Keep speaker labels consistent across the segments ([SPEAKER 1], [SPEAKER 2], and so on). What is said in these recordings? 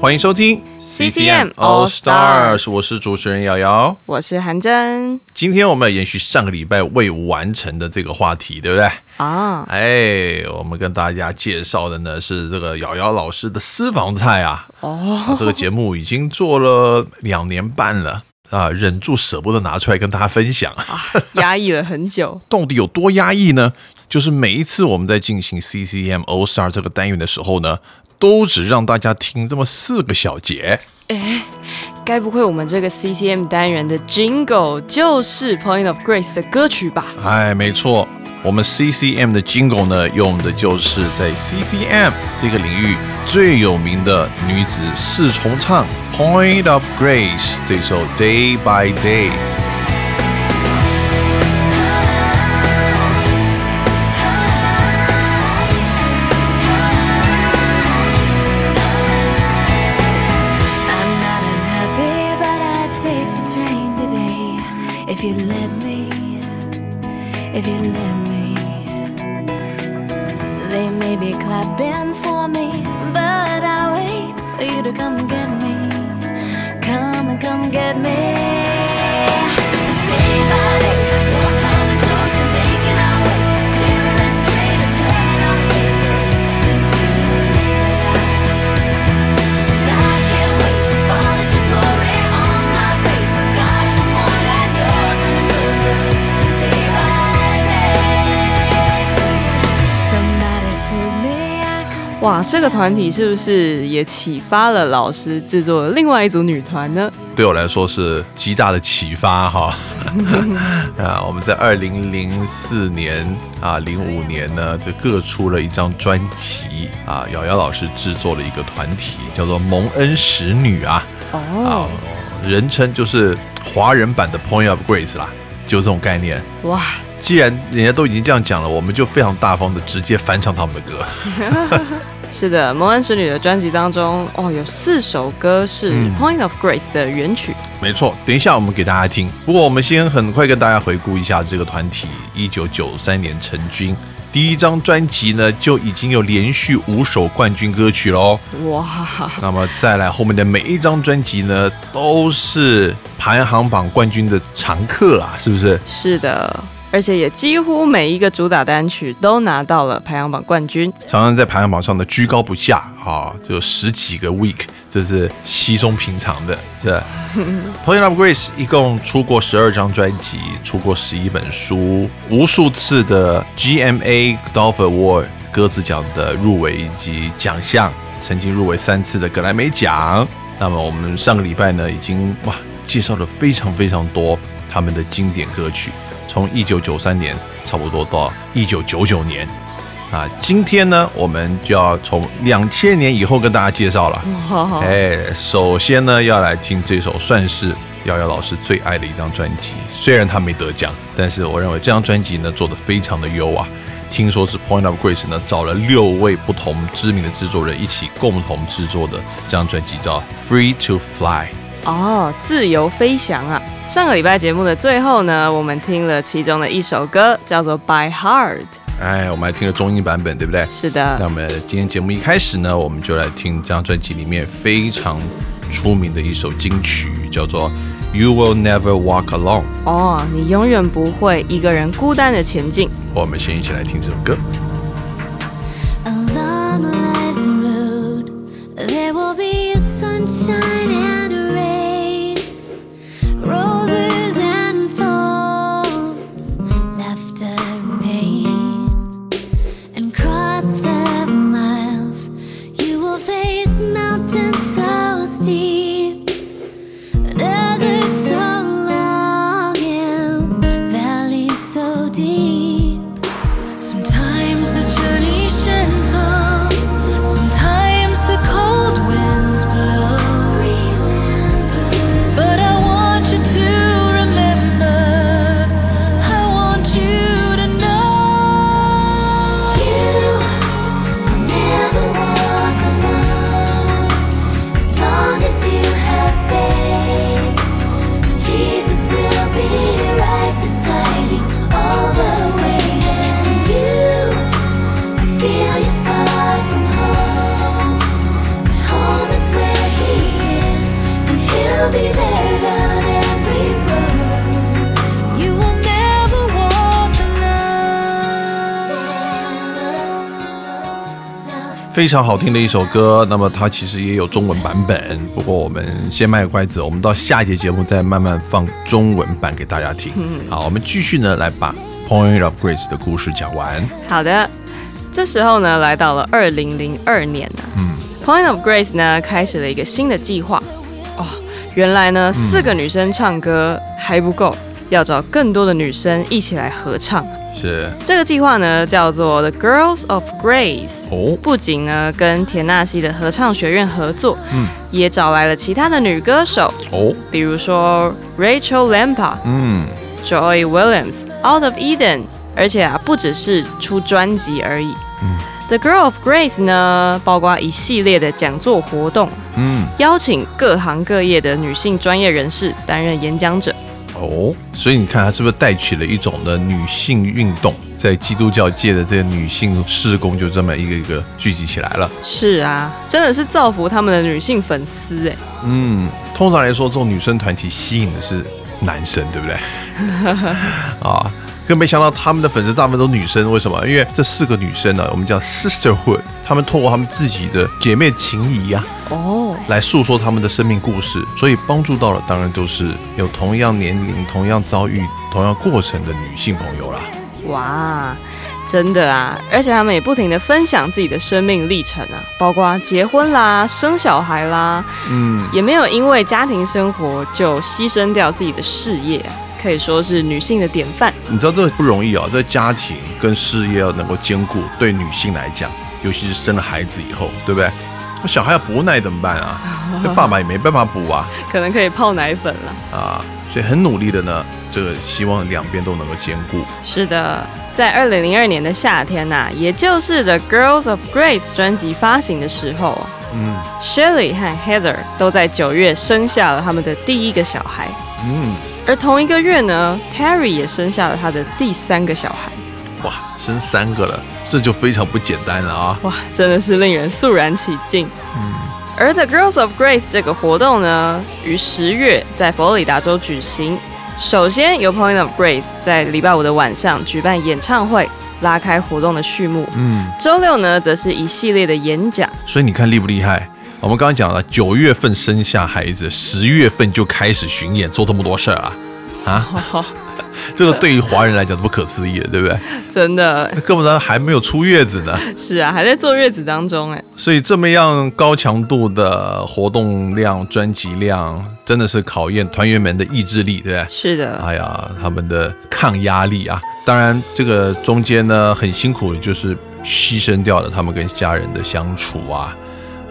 [SPEAKER 1] 欢迎收听
[SPEAKER 2] CCM All Stars
[SPEAKER 1] 我是主持人瑶瑶。
[SPEAKER 2] 我是韩真
[SPEAKER 1] 今天我们要延续上个礼拜未完成的这个话题，对不对？
[SPEAKER 2] 啊，
[SPEAKER 1] 哎，我们跟大家介绍的呢是这个瑶瑶老师的私房菜啊。哦，这个节目已经做了两年半了啊，忍住舍不得拿出来跟大家分享啊。
[SPEAKER 2] 压抑了很久。
[SPEAKER 1] 到底有多压抑呢？就是每一次我们在进行 CCM All Star 这个单元的时候呢，都只让大家听这么四个小节。
[SPEAKER 2] 该不会我们这个 CCM 单元的 Jingle 就是 Point of Grace 的歌曲吧？
[SPEAKER 1] 哎，没错，我们 CCM 的 Jingle 呢，用的就是在 CCM 这个领域最有名的女子四重唱 Point of Grace 这首 Day by Day。
[SPEAKER 2] 这个团体是不是也启发了老师制作的另外一组女团呢？
[SPEAKER 1] 对我来说是极大的启发哈。啊，我们在二零零四年啊，零五年呢，就各出了一张专辑啊。瑶瑶老师制作了一个团体，叫做蒙恩使女啊。啊
[SPEAKER 2] 哦，，
[SPEAKER 1] 人称就是华人版的 Point of Grace 啦，就这种概念。
[SPEAKER 2] 哇，
[SPEAKER 1] 既然人家都已经这样讲了，我们就非常大方的直接翻唱他们的歌。
[SPEAKER 2] 是的，蒙恩使女的专辑当中，哦，有四首歌是
[SPEAKER 1] 嗯
[SPEAKER 2] Point of Grace 的原曲。
[SPEAKER 1] 没错，等一下我们给大家听。不过我们先很快跟大家回顾一下这个团体，一九九三年成军，第一张专辑呢就已经有连续五首冠军歌曲喽。
[SPEAKER 2] 哇，
[SPEAKER 1] 那么再来后面的每一张专辑呢，都是排行榜冠军的常客啊，是不是？
[SPEAKER 2] 是的，而且也几乎每一个主打单曲都拿到了排行榜冠军。
[SPEAKER 1] 常常在排行榜上的居高不下啊，就有十几个 week，这是稀松平常的，是吧 Point of Grace 一共出过十二张专辑，出过十一本书，无数次的 GMA Dove Award 鸽子奖的入围以及奖项，曾经入围三次的格莱美奖。那么我们上个礼拜呢，已经哇介绍了非常非常多他们的经典歌曲，从一九九三年差不多到一九九九年。啊，今天呢，我们就要从两千年以后跟大家介绍了。哎，首先呢，要来听这首算是瑶瑶老师最爱的一张专辑。虽然他没得奖，但是我认为这张专辑呢做的非常的优啊。听说是 Point of Grace 呢找了六位不同知名的制作人一起共同制作的这张专辑，叫 Free to Fly。
[SPEAKER 2] 哦，自由飞翔啊！上个礼拜节目的最后呢，我们听了其中的一首歌，叫做《By Heart》。
[SPEAKER 1] 哎，我们还听了中英版本，对不对？
[SPEAKER 2] 是的
[SPEAKER 1] 那，么今天节目一开始呢，我们就来听这张专辑里面非常出名的一首金曲，叫做《You Will Never Walk Alone》。
[SPEAKER 2] 哦，你永远不会一个人孤单的前进。
[SPEAKER 1] 我们先一起来听这首歌。非常好听的一首歌。那么它其实也有中文版本，不过我们先卖个关子，我们到下一节节目再慢慢放中文版给大家听。好，我们继续呢来把 Point of Grace 的故事讲完。
[SPEAKER 2] 好的，这时候呢，来到了二零零二年呢、
[SPEAKER 1] 嗯
[SPEAKER 2] Point of Grace 呢开始了一个新的计划。哦，原来呢，四个女生唱歌还不够，要找更多的女生一起来合唱。
[SPEAKER 1] 是
[SPEAKER 2] 这个计划呢叫做 The Girls of Grace。
[SPEAKER 1] 哦，
[SPEAKER 2] 不仅呢跟田纳西的合唱学院合作，
[SPEAKER 1] 嗯
[SPEAKER 2] 也找来了其他的女歌手，
[SPEAKER 1] 哦，
[SPEAKER 2] 比如说 Rachel Lampa、
[SPEAKER 1] 嗯
[SPEAKER 2] Joy Williams、Out of Eden，而且啊不只是出专辑而已。嗯 The Girl of Grace 呢，包括一系列的讲座活动，
[SPEAKER 1] 嗯
[SPEAKER 2] 邀请各行各业的女性专业人士担任演讲者。
[SPEAKER 1] 哦，所以你看，他是不是带起了一种的女性运动，在基督教界的这个女性事工就这么一个一个聚集起来了。
[SPEAKER 2] 是啊，真的是造福他们的女性粉丝哎。
[SPEAKER 1] 嗯，通常来说，这种女生团体吸引的是男生，对不对？啊，更没想到他们的粉丝大部分都是女生，为什么？因为这四个女生呢，我们叫 sisterhood，她们透过她们自己的姐妹情谊呀、
[SPEAKER 2] 哦，
[SPEAKER 1] 来诉说她们的生命故事，所以帮助到了当然就是有同样年龄、同样遭遇、同样过程的女性朋友啦。
[SPEAKER 2] 哇，真的啊！而且他们也不停的分享自己的生命历程啊，包括结婚啦、生小孩啦，
[SPEAKER 1] 嗯，
[SPEAKER 2] 也没有因为家庭生活就牺牲掉自己的事业啊，可以说是女性的典范。
[SPEAKER 1] 你知道这个不容易啊、这家庭跟事业要能够兼顾，对女性来讲，尤其是生了孩子以后，对不对？那小孩要补奶怎么办啊？那爸爸也没办法补啊
[SPEAKER 2] 可能可以泡奶粉了。
[SPEAKER 1] 啊！所以很努力的呢，这个希望两边都能够兼顾。
[SPEAKER 2] 是的，在二零零二年的夏天呐、也就是 The Girls of Grace 专辑发行的时候啊
[SPEAKER 1] 嗯
[SPEAKER 2] ，Shelly 和 Heather 都在九月生下了他们的第一个小孩，
[SPEAKER 1] 嗯，
[SPEAKER 2] 而同一个月呢，Terry 也生下了他的第三个小孩。
[SPEAKER 1] 哇，生三个了，这就非常不简单了啊！
[SPEAKER 2] 哇，真的是令人肃然起敬。嗯而 The Girls of Grace 这个活动呢，于十月在佛罗里达州举行。首先由 Point of Grace 在礼拜五的晚上举办演唱会，拉开活动的序幕。
[SPEAKER 1] 嗯，
[SPEAKER 2] 周六呢，则是一系列的演讲。
[SPEAKER 1] 所以你看厉不厉害？我们刚刚讲了，九月份生下孩子，十月份就开始巡演，做这么多事儿啊！啊，这个对于华人来讲是不可思议的，对不对？
[SPEAKER 2] 真的
[SPEAKER 1] 根本上还没有出月子呢，
[SPEAKER 2] 是啊，还在坐月子当中哎。
[SPEAKER 1] 所以这么样高强度的活动量、专辑量，真的是考验团员们的意志力，对不对？
[SPEAKER 2] 是的，
[SPEAKER 1] 哎呀，他们的抗压力啊！当然，这个中间呢很辛苦，就是牺牲掉了他们跟家人的相处啊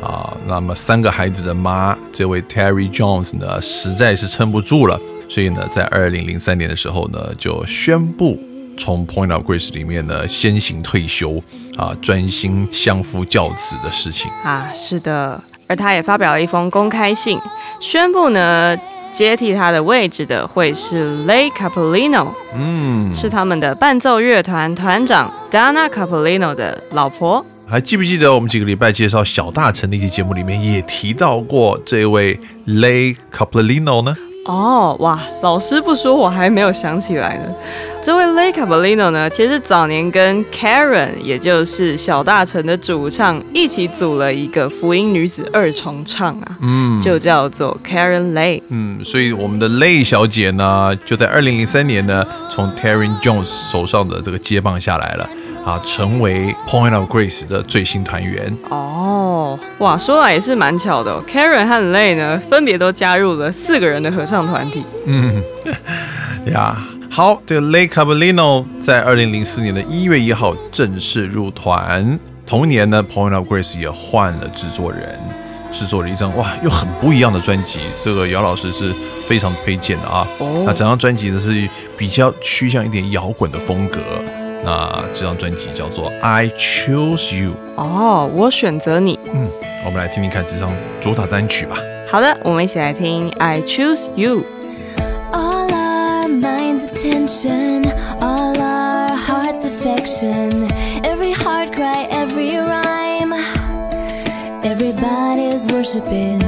[SPEAKER 1] 啊。那么三个孩子的妈，这位 Terry Jones 呢，实在是撑不住了，所以呢，在二零零三年的时候呢，就宣布从 Point of Grace 里面呢先行退休啊，专心相夫教子的事情。
[SPEAKER 2] 啊，是的。而他也发表了一封公开信，宣布呢，接替他的位置的会是 Lay Capolino，
[SPEAKER 1] 嗯，
[SPEAKER 2] 是他们的伴奏乐团团长 Dana Capolino 的老婆。
[SPEAKER 1] 还记不记得我们几个礼拜介绍小大成那期节目里面也提到过这位 Lay Capolino 呢？
[SPEAKER 2] 哦，哇，老师不说，我还没有想起来呢。这位 Lay Capolino 呢，其实早年跟 Karen，也就是小大成的主唱，一起组了一个福音女子二重唱啊，
[SPEAKER 1] 嗯
[SPEAKER 2] 就叫做 Karen Lay。
[SPEAKER 1] 嗯，所以我们的 Lay 小姐呢，就在二零零三年呢，从 Terry Jones 手上的这个接棒下来了啊，成为 Point of Grace 的最新团员。
[SPEAKER 2] 哦，哇，说来也是蛮巧的、哦、，Karen 和 Lay 呢，分别都加入了四个人的合唱团体。
[SPEAKER 1] 嗯，呀，好，这个 Lay Cabalino 在二零零四年的一月一号正式入团，同年呢，Point of Grace 也换了制作人，制作了一张哇又很不一样的专辑，这个姚老师是非常推荐的啊。
[SPEAKER 2] 哦
[SPEAKER 1] 那整张专辑呢是比较趋向一点摇滚的风格。那这张专辑叫做《I Choose You》，
[SPEAKER 2] 哦，我选择你。
[SPEAKER 1] 嗯我们来听听看这张主打单曲吧。
[SPEAKER 2] 好的，我们一起来听《I Choose You》。
[SPEAKER 3] All our minds' attention, all our hearts' affection, every heart cry, every rhyme. Everybody's worshiping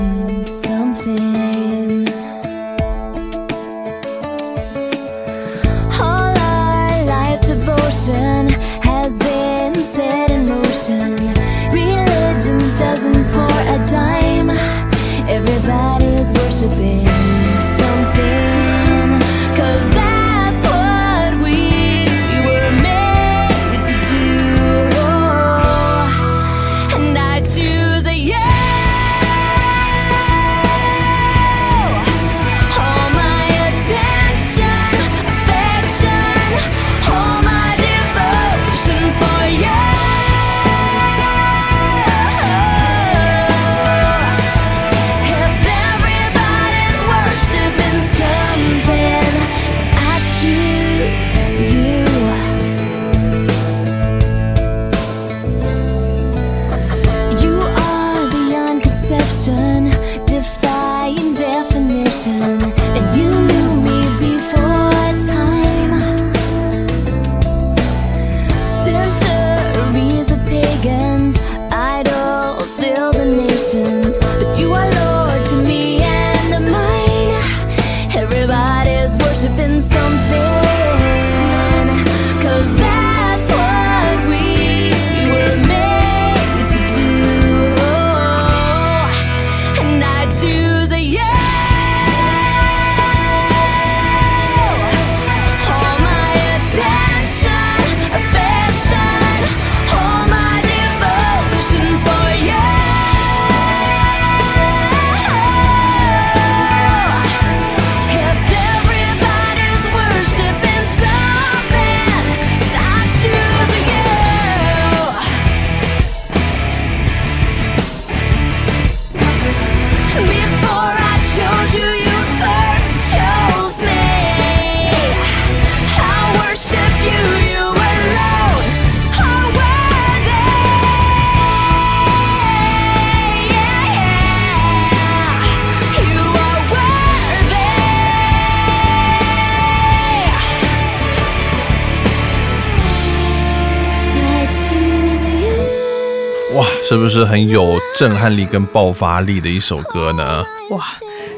[SPEAKER 1] 是很有震撼力跟爆发力的一首歌呢？
[SPEAKER 2] 哇，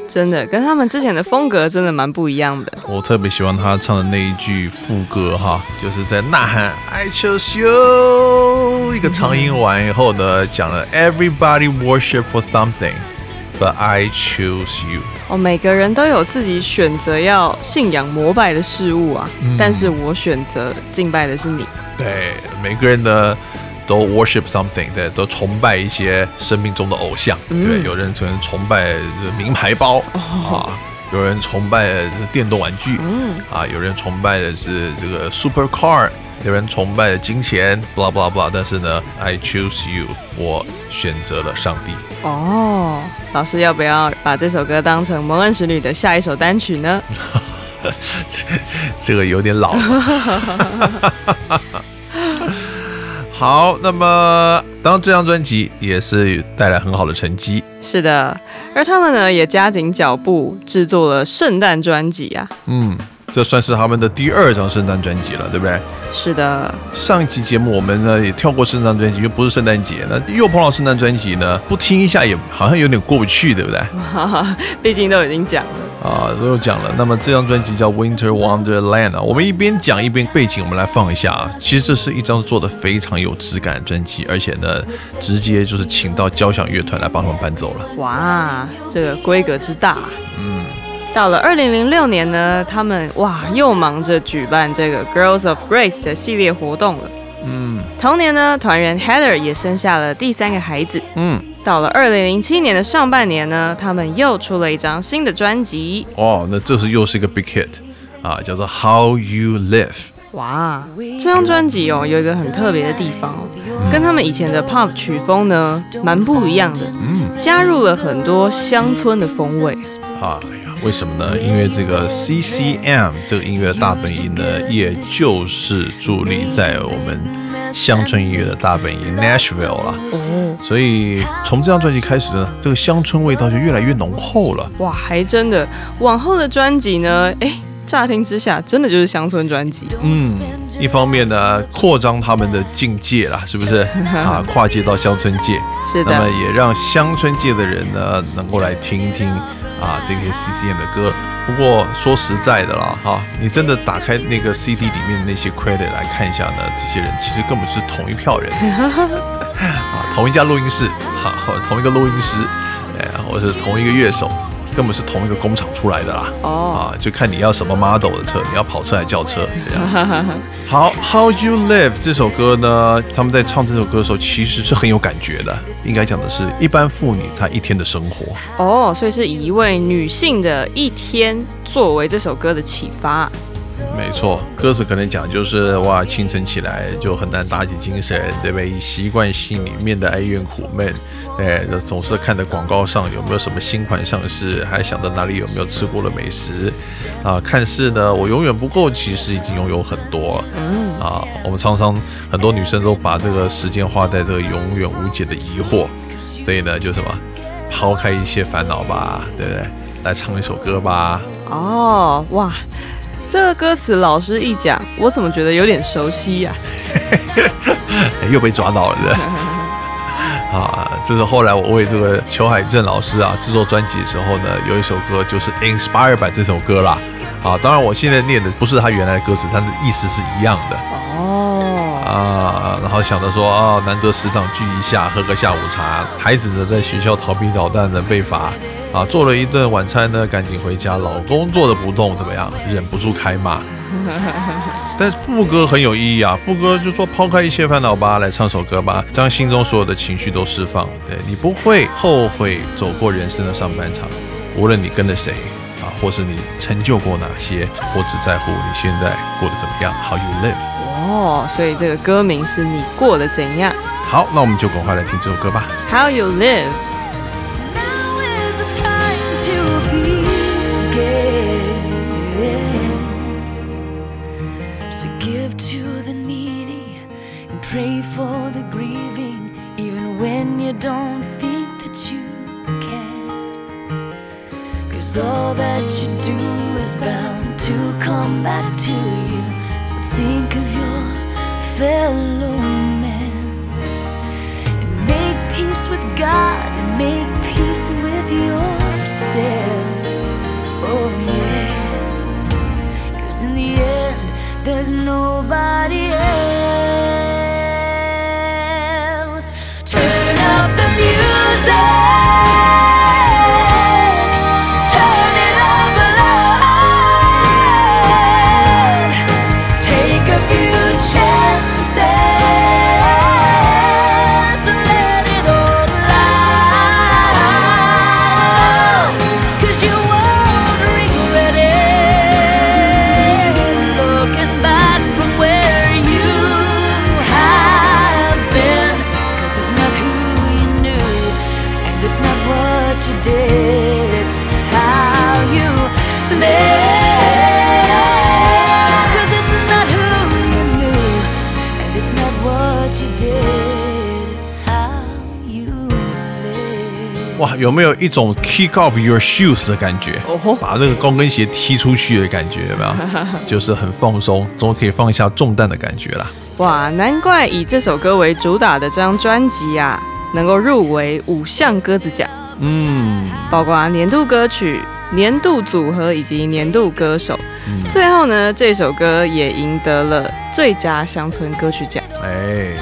[SPEAKER 2] 真的跟他们之前的风格真的蛮不一样的。
[SPEAKER 1] 我特别喜欢他唱的那一句副歌哈，就是在呐喊 I choose you，一个长音完以后呢，讲了 Everybody worship for something，but I choose you。
[SPEAKER 2] 哦，每个人都有自己选择要信仰膜拜的事物啊，但是我选择敬拜的是你。
[SPEAKER 1] 对，每个人呢都 worship something，对，都崇拜一些生命中的偶像。对，有人可能崇拜名牌包、啊，有人崇拜这个电动玩具，嗯，啊，有人崇拜的是这个 super car，有人崇拜的金钱，blah blah blah。但是呢，I choose you，我选择了上帝。
[SPEAKER 2] 哦，老师要不要把这首歌当成蒙恩使女的下一首单曲呢？
[SPEAKER 1] 这个有点老了。好，那么当这张专辑也是带来很好的成绩，
[SPEAKER 2] 是的，而他们呢也加紧脚步制作了圣诞专辑啊。
[SPEAKER 1] 嗯，这算是他们的第二张圣诞专辑了，对不对？
[SPEAKER 2] 是的，
[SPEAKER 1] 上一期节目我们呢也跳过圣诞专辑，又不是圣诞节，那又碰到圣诞专辑呢，不听一下也好像有点过不去，对不对？
[SPEAKER 2] 毕竟都已经讲了。
[SPEAKER 1] 啊，都有讲了。那么这张专辑叫《Winter Wonderland》啊，我们一边讲一边背景，我们来放一下啊。其实这是一张做的非常有质感的专辑，而且呢，直接就是请到交响乐团来帮他们伴奏了。
[SPEAKER 2] 哇，这个规格之大。嗯，到了二零零六年呢，他们哇又忙着举办这个 Girls of Grace 的系列活动了。嗯，同年呢，团员 Heather 也生下了第三个孩子。
[SPEAKER 1] 嗯，
[SPEAKER 2] 到了二零零七年的上半年呢，他们又出了一张新的专辑。
[SPEAKER 1] 哦，那这是又是一个 big hit 啊，叫做《How You Live》。
[SPEAKER 2] 哇，这张专辑哦有一个很特别的地方哦，跟他们以前的 pop 曲风呢蛮不一样的，嗯加入了很多乡村的风味。
[SPEAKER 1] 啊，为什么呢？因为这个 CCM 这个音乐的大本营呢，也就是伫立在我们乡村音乐的大本营 Nashville 啦。
[SPEAKER 2] 哦，
[SPEAKER 1] 所以从这张专辑开始呢，这个乡村味道就越来越浓厚了。
[SPEAKER 2] 哇，还真的，往后的专辑呢，哎，乍听之下真的就是乡村专辑。
[SPEAKER 1] 嗯，一方面呢，扩张他们的境界啦，是不是 啊？跨界到乡村界，
[SPEAKER 2] 是的
[SPEAKER 1] 那么
[SPEAKER 2] 的，
[SPEAKER 1] 也让乡村界的人呢，能够来听一听啊这些 CCM 的歌。不过说实在的啦，哈，你真的打开那个 CD 里面的那些 credit 来看一下呢，这些人其实根本是同一票人 啊，同一家录音室，哈，同一个录音师，哎，或者是同一个乐手，根本是同一个工厂出来的啦。
[SPEAKER 2] 哦，
[SPEAKER 1] 啊，就看你要什么 model 的车，你要跑车还是轿车？这样 好，How You Live 这首歌呢，他们在唱这首歌的时候，其实是很有感觉的。应该讲的是一般妇女她一天的生活。
[SPEAKER 2] 哦，所以是以一位女性的一天作为这首歌的启发。
[SPEAKER 1] 没错，歌词可能讲就是哇，清晨起来就很难打起精神，对不对？习惯性里面的哀怨苦闷，哎，总是看着广告上有没有什么新款上市，还想着哪里有没有吃过的美食啊。看似呢，我永远不够，其实已经拥有很多。嗯啊，我们常常很多女生都把这个时间花在这个永远无解的疑惑，所以呢，就什么抛开一些烦恼吧，对不对？来唱一首歌吧。
[SPEAKER 2] 哦，哇，这个歌词老师一讲，我怎么觉得有点熟悉呀、
[SPEAKER 1] 哎 又被抓到了，对不对？啊，这是后来我为这个裘海正老师啊制作专辑的时候呢，有一首歌就是 Inspired by 这首歌啦。啊，当然我现在念的不是他原来的歌词，他的意思是一样的
[SPEAKER 2] 哦，
[SPEAKER 1] 啊。然后想着说啊，难得师长聚一下，喝个下午茶。孩子呢在学校调皮捣蛋的被罚啊，做了一顿晚餐呢，赶紧回家。老公坐着不动，怎么样？忍不住开骂。但副歌很有意义啊，副歌就说抛开一切烦恼吧，来唱首歌吧，将心中所有的情绪都释放。对你不会后悔走过人生的上半场，无论你跟着谁啊，或是你成就过哪些，我只在乎你现在过得怎么样，How you live。
[SPEAKER 2] 哦，所以这个歌名是你过得怎样
[SPEAKER 1] 好，那我们就赶快来听这首歌吧。
[SPEAKER 2] ？How you live。
[SPEAKER 1] 有没有一种 kick off your shoes 的感觉？
[SPEAKER 2] 哦吼
[SPEAKER 1] 把那个高跟鞋踢出去的感觉，有没有？就是很放松，终于可以放下重担的感觉啦。
[SPEAKER 2] 哇，难怪以这首歌为主打的这张专辑啊，能够入围五项鸽子奖，
[SPEAKER 1] 嗯，
[SPEAKER 2] 包括年度歌曲、年度组合以及年度歌手。
[SPEAKER 1] 嗯
[SPEAKER 2] 最后呢，这首歌也赢得了最佳乡村歌曲奖。
[SPEAKER 1] 哎，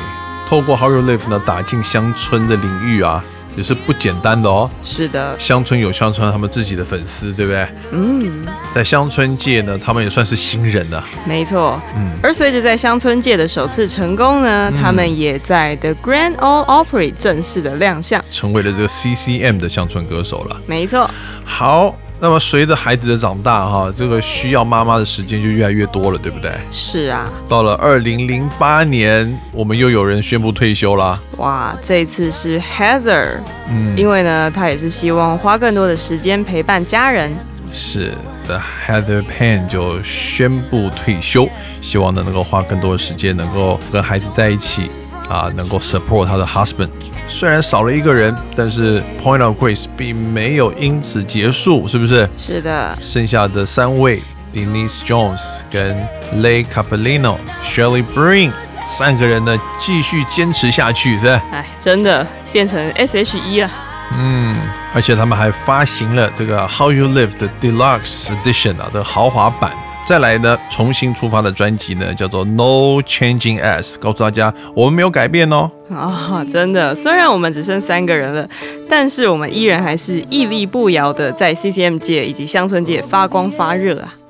[SPEAKER 1] 透过 How You Live 呢，打进乡村的领域啊，也是不简单的哦。
[SPEAKER 2] 是的，
[SPEAKER 1] 乡村有乡村他们自己的粉丝，对不对？
[SPEAKER 2] 嗯，
[SPEAKER 1] 在乡村界呢，他们也算是新人了。
[SPEAKER 2] 没错。
[SPEAKER 1] 嗯
[SPEAKER 2] 而随着在乡村界的首次成功呢，他们也在 The Grand Ole Opry 正式的亮相。
[SPEAKER 1] 成为了这个 CCM 的乡村歌手了。
[SPEAKER 2] 没错，
[SPEAKER 1] 好，那么随着孩子的长大哈，这个需要妈妈的时间就越来越多了，对不对？
[SPEAKER 2] 是啊，
[SPEAKER 1] 到了二零零八年，我们又有人宣布退休啦。
[SPEAKER 2] 哇，这一次是 Heather，
[SPEAKER 1] 嗯，
[SPEAKER 2] 因为呢，她也是希望花更多的时间陪伴家人。
[SPEAKER 1] 是的，Heather Pan 就宣布退休，希望呢能够花更多的时间，能够跟孩子在一起啊，能够 support 他的 husband。虽然少了一个人，但是 Point of Grace 并没有因此结束，是不是？
[SPEAKER 2] 是的，
[SPEAKER 1] 剩下的三位 Denise Jones 跟 Lay Capellino、Shirley Breen 三个人呢，继续坚持下去，是吧？
[SPEAKER 2] 哎，真的变成 S.H.E 了。
[SPEAKER 1] 嗯，而且他们还发行了这个 How You Live 的 Deluxe Edition 啊的豪华版。再来呢，重新出发的专辑呢，叫做 No Changing As 告诉大家我们没有改变哦。
[SPEAKER 2] 啊、真的，虽然我们只剩三个人了，但是我们依然还是屹立不摇的在 CCM 界以及乡村界发光发热啊！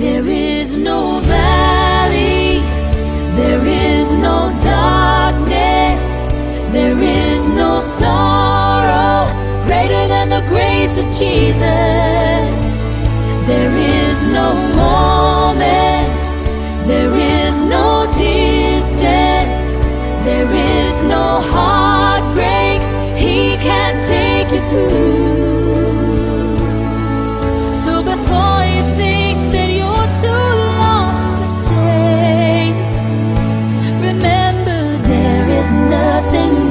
[SPEAKER 4] There is no valley, there is no darkness, there is no sorrow greater than the grace of Jesus. There is no moment, there is no distance, there is no heartbreak. He can't take you through. Nothing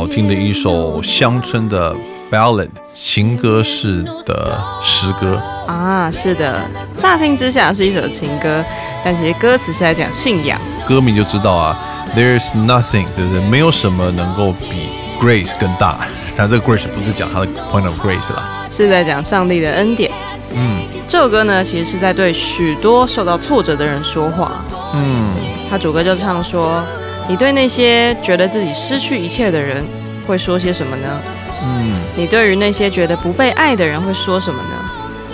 [SPEAKER 1] 好听的一首乡村的 ballad 情歌式的诗歌。
[SPEAKER 2] 啊，是的，乍听之下是一首情歌，但其实歌词是在讲信仰。
[SPEAKER 1] 歌名就知道啊，There's nothing，就是没有什么能够比 grace 更大。但这个 grace 不是讲他的 point of grace 啦，
[SPEAKER 2] 是在讲上帝的恩典。
[SPEAKER 1] 嗯
[SPEAKER 2] 这首歌呢，其实是在对许多受到挫折的人说话。
[SPEAKER 1] 嗯，
[SPEAKER 2] 他主歌就唱说：“你对那些觉得自己失去一切的人会说些什么呢？
[SPEAKER 1] 嗯，
[SPEAKER 2] 你对于那些觉得不被爱的人会说什么呢？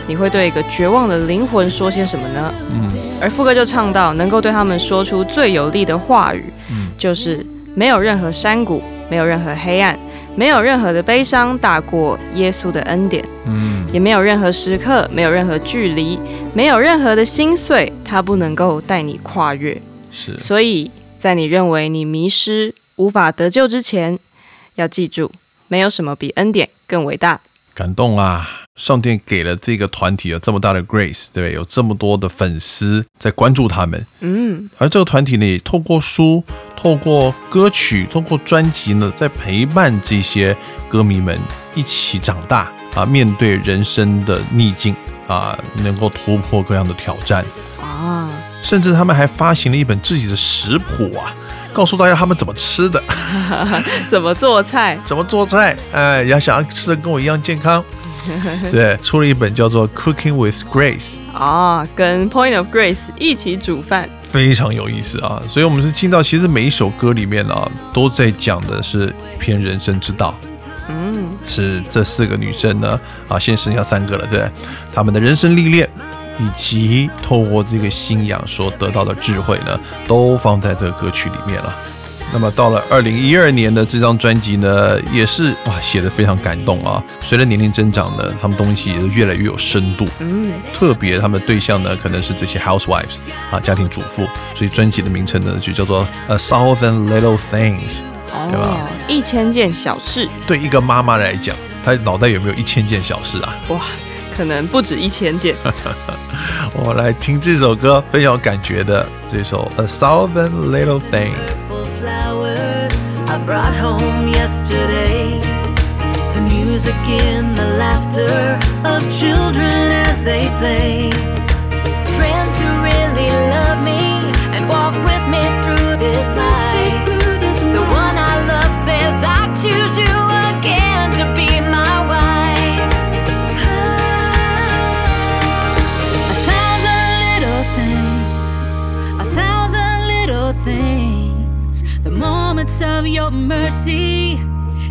[SPEAKER 2] 你会对一个绝望的灵魂说些什么呢？”
[SPEAKER 1] 嗯，
[SPEAKER 2] 而副歌就唱到，能够对他们说出最有力的话语，
[SPEAKER 1] 嗯
[SPEAKER 2] 就是没有任何山谷，没有任何黑暗，没有任何的悲伤大过耶稣的恩典。
[SPEAKER 1] 嗯，
[SPEAKER 2] 也没有任何时刻，没有任何距离，没有任何的心碎，他不能够带你跨越。
[SPEAKER 1] 是
[SPEAKER 2] 所以在你认为你迷失、无法得救之前，要记住，没有什么比恩典更伟大。
[SPEAKER 1] 感动啊！上天给了这个团体有这么大的 grace，对不对？有这么多的粉丝在关注他们，
[SPEAKER 2] 嗯，
[SPEAKER 1] 而这个团体呢，也透过书、透过歌曲、透过专辑呢，在陪伴这些歌迷们一起长大啊，面对人生的逆境啊，能够突破各样的挑战，
[SPEAKER 2] 啊，
[SPEAKER 1] 甚至他们还发行了一本自己的食谱啊，告诉大家他们怎么吃的，
[SPEAKER 2] 怎么做菜？
[SPEAKER 1] 怎么做菜，哎，要想要吃的跟我一样健康，对，出了一本叫做《Cooking with Grace》。
[SPEAKER 2] 啊，跟 Point of Grace 一起煮饭。
[SPEAKER 1] 非常有意思啊！所以，我们是听到，其实每一首歌里面啊，都在讲的是一篇人生之道。
[SPEAKER 2] 嗯，
[SPEAKER 1] 是这四个女生呢，啊，现在剩下三个了，对，她们的人生历练，以及透过这个信仰所得到的智慧呢，都放在这个歌曲里面了。那么到了二零一二年的这张专辑呢，也是哇，写的非常感动啊。随着年龄增长呢，他们东西也是越来越有深度。
[SPEAKER 2] 嗯，
[SPEAKER 1] 特别他们的对象呢，可能是这些 housewives 啊，家庭主妇，所以专辑的名称呢就叫做 A Thousand Little Things。对吧
[SPEAKER 2] 哦，一千件小事，
[SPEAKER 1] 对一个妈妈来讲，她脑袋有没有一千件小事啊？
[SPEAKER 2] 哇，可能不止一千件。
[SPEAKER 1] 我来听这首歌，非常有感觉的这首 A Thousand Little Things。
[SPEAKER 4] purple flowers I brought home yesterday. The music and the laughter of children as they play. Moments of your mercy,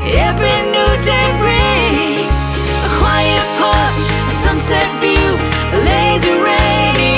[SPEAKER 4] every new day brings a quiet porch, a sunset view, a lazy rainy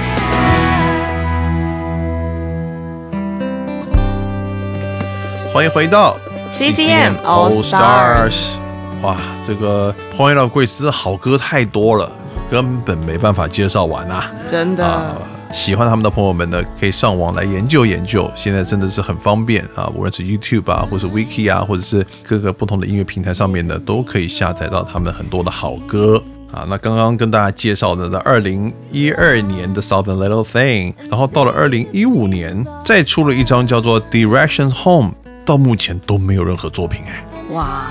[SPEAKER 1] 欢迎回到
[SPEAKER 2] CCM All Stars
[SPEAKER 1] 哇，这个 Point of Grace 好歌太多了，根本没办法介绍完啊！
[SPEAKER 2] 真的。
[SPEAKER 1] 啊，喜欢他们的朋友们呢，可以上网来研究研究。现在真的是很方便啊，无论是 YouTube 啊，或是 Wiki 啊，或者是各个不同的音乐平台上面呢，都可以下载到他们很多的好歌。啊，那刚刚跟大家介绍的，在二零一二年的 Southern Little Thing，然后到了二零一五年，再出了一张叫做 Direction Home，到目前都没有任何作品哎。
[SPEAKER 2] 哇！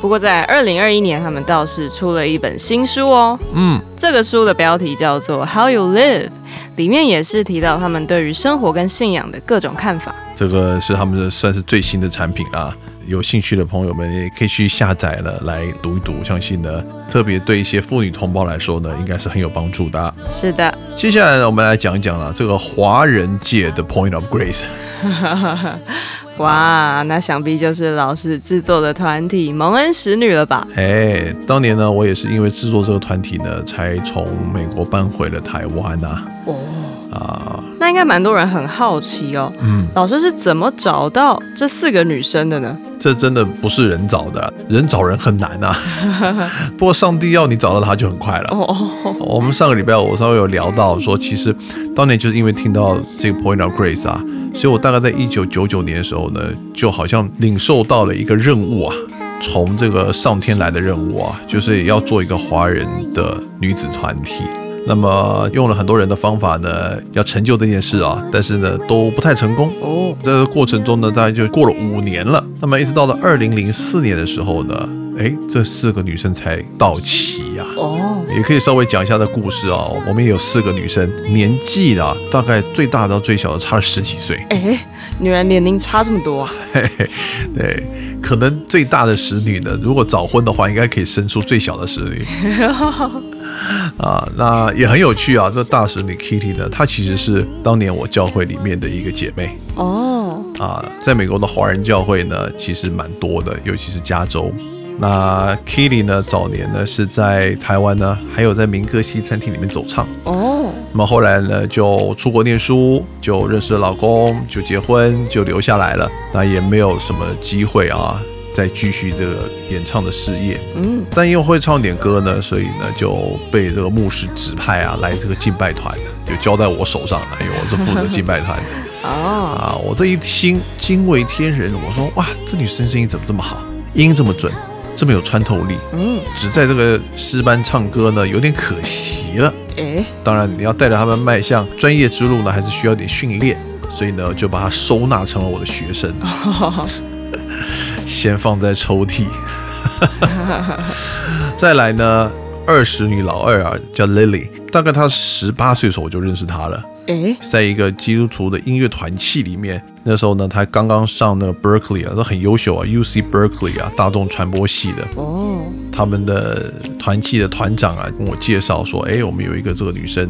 [SPEAKER 2] 不过在二零二一年，他们倒是出了一本新书哦。
[SPEAKER 1] 嗯，
[SPEAKER 2] 这个书的标题叫做《How You Live》，里面也是提到他们对于生活跟信仰的各种看法。
[SPEAKER 1] 这个是他们的算是最新的产品啦。有兴趣的朋友们也可以去下载了来读一读，相信呢，特别对一些妇女同胞来说呢，应该是很有帮助的。
[SPEAKER 2] 是的，
[SPEAKER 1] 接下来呢，我们来讲一讲了这个华人界的 Point of Grace。
[SPEAKER 2] 哇，那想必就是老师制作的团体蒙恩使女了吧？
[SPEAKER 1] 哎，当年呢，我也是因为制作这个团体呢，才从美国搬回了台湾呐、
[SPEAKER 2] 哦，
[SPEAKER 1] 啊。
[SPEAKER 2] 那应该蛮多人很好奇哦。
[SPEAKER 1] 嗯，
[SPEAKER 2] 老师是怎么找到这四个女生的呢？
[SPEAKER 1] 这真的不是人找的，人找人很难啊。不过上帝要你找到她就很快了。
[SPEAKER 2] 哦，
[SPEAKER 1] 我们上个礼拜我稍微有聊到说，其实当年就是因为听到这个 Point of Grace 啊，所以我大概在一九九九年的时候呢，就好像领受到了一个任务啊，从这个上天来的任务啊，就是要做一个华人的女子团体。那么用了很多人的方法呢，要成就这件事啊，但是呢都不太成功。
[SPEAKER 2] 哦，在
[SPEAKER 1] 这个过程中呢，大概就过了五年了。那么一直到了二零零四年的时候呢，哎，这四个女生才到齐呀、
[SPEAKER 2] 哦，
[SPEAKER 1] 也可以稍微讲一下的故事哦。我们也有四个女生，年纪啊，大概最大到最小的差了十几岁。
[SPEAKER 2] 哎，女人年龄差这么多啊？
[SPEAKER 1] 嘿嘿，对，可能最大的使女呢，如果早婚的话，应该可以生出最小的使女。啊，那也很有趣啊。这大使女 Kitty 呢，她其实是当年我教会里面的一个姐妹。
[SPEAKER 2] 哦，
[SPEAKER 1] 啊，在美国的华人教会呢，其实蛮多的，尤其是加州。那 Kitty 呢，早年呢是在台湾呢，还有在民歌西餐厅里面走唱。
[SPEAKER 2] 哦，
[SPEAKER 1] 那么后来呢，就出国念书，就认识了老公，就结婚，就留下来了。那也没有什么机会啊，再继续这个演唱的事业。
[SPEAKER 2] 嗯，
[SPEAKER 1] 但因为会唱点歌呢，所以呢就被这个牧师指派啊，来这个敬拜团，就交在我手上了。因为我是负责敬拜团的。
[SPEAKER 2] 哦，
[SPEAKER 1] 啊，我这一听惊为天人，我说哇，这女生声音怎么这么好，音这么准，这么有穿透力，
[SPEAKER 2] 嗯，
[SPEAKER 1] 只在这个诗班唱歌呢，有点可惜了。
[SPEAKER 2] 哎，
[SPEAKER 1] 当然，你要带着他们迈向专业之路呢，还是需要点训练，所以呢，就把他收纳成了我的学生，先放在抽屉。再来呢，二十女老二啊，叫 Lily，大概她十八岁的时候我就认识她了。
[SPEAKER 2] 诶，
[SPEAKER 1] 在一个基督徒的音乐团契里面，那时候呢，她刚刚上那个 Berkeley 啊，都很优秀啊，UC Berkeley 啊，大众传播系的，
[SPEAKER 2] 哦，
[SPEAKER 1] 他们的团契的团长啊，跟我介绍说，哎，我们有一个这个女生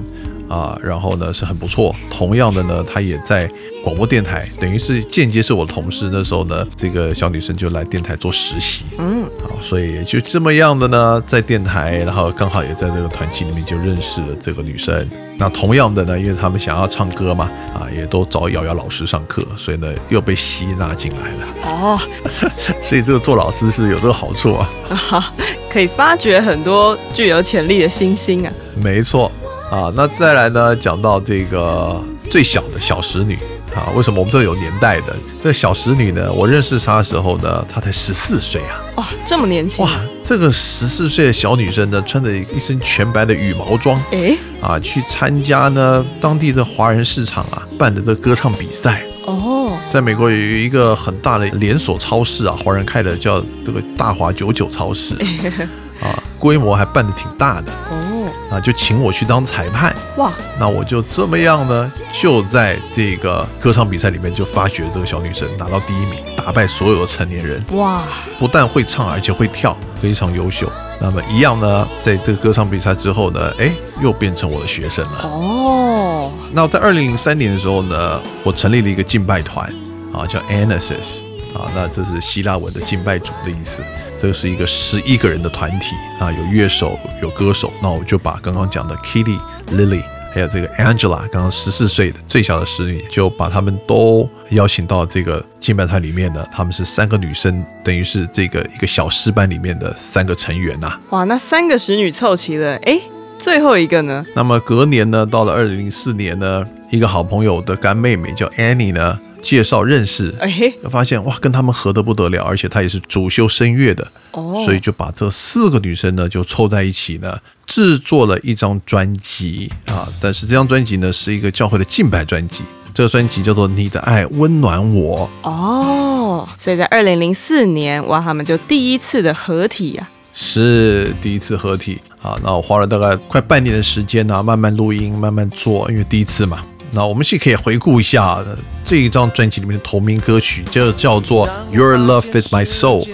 [SPEAKER 1] 啊，然后呢是很不错。同样的呢，她也在广播电台，等于是间接是我的同事。那时候呢，这个小女生就来电台做实习，
[SPEAKER 2] 嗯，
[SPEAKER 1] 啊，所以就这么样的呢，在电台，然后刚好也在这个团体里面就认识了这个女生。那同样的呢，因为他们想要唱歌嘛，啊，也都找瑶瑶老师上课，所以呢又被吸纳进来了。
[SPEAKER 2] 哦，
[SPEAKER 1] 所以这个做老师是有这个好处啊。
[SPEAKER 2] 可以发掘很多具有潜力的新星啊。
[SPEAKER 1] 没错啊，那再来呢，讲到这个最小的小石女啊，为什么我们这有年代的？这小石女呢，我认识她的时候呢，她才十四岁啊！
[SPEAKER 2] 哇，这么年轻
[SPEAKER 1] 哇，这个十四岁的小女生呢，穿着一身全白的羽毛装
[SPEAKER 2] 哎，
[SPEAKER 1] 啊，去参加呢当地的华人市场啊办的这个歌唱比赛。
[SPEAKER 2] 哦，
[SPEAKER 1] 在美国有一个很大的连锁超市啊，华人开的叫这个大华九九超市 啊，规模还办的挺大的
[SPEAKER 2] 哦，
[SPEAKER 1] 啊，就请我去当裁判。
[SPEAKER 2] 哇，
[SPEAKER 1] 那我就这么样呢，就在这个歌唱比赛里面就发掘这个小女生拿到第一名，打败所有的成年人，
[SPEAKER 2] 哇，
[SPEAKER 1] 不但会唱，而且会跳，非常优秀。那么一样呢，在这个歌唱比赛之后呢，哎，又变成我的学生了。
[SPEAKER 2] 哦，
[SPEAKER 1] 那在二零零三年的时候呢，我成立了一个敬拜团啊，叫 Anasis 啊，那这是希腊文的敬拜主的意思。这个是一个十一个人的团体啊，有乐手，有歌手。那我就把刚刚讲的 Kitty、Lily 还有这个 Angela，刚刚十四岁的最小的使女，就把他们都邀请到这个敬拜团里面的。他们是三个女生，等于是这个一个小诗班里面的三个成员呐、
[SPEAKER 2] 哇，那三个使女凑齐了，哎，最后一个呢？
[SPEAKER 1] 那么隔年呢，到了二零零四年呢，一个好朋友的干妹妹叫 Annie 呢，介绍认识，
[SPEAKER 2] 哎，
[SPEAKER 1] 发现哇，跟他们合得不得了，而且她也是主修声乐的，
[SPEAKER 2] 哦，
[SPEAKER 1] 所以就把这四个女生呢就凑在一起呢，制作了一张专辑啊。但是这张专辑呢是一个教会的敬拜专辑，这个专辑叫做《你的爱温暖我》。
[SPEAKER 2] 哦，所以在二零零四年，哇，他们就第一次的合体啊呀、
[SPEAKER 1] 是第一次合体啊，那我花了大概快半年的时间呢、慢慢录音，慢慢做，因为第一次嘛。那我们是可以回顾一下呃这一张专辑里面的同名歌曲，就叫做《Your Love Is My Soul》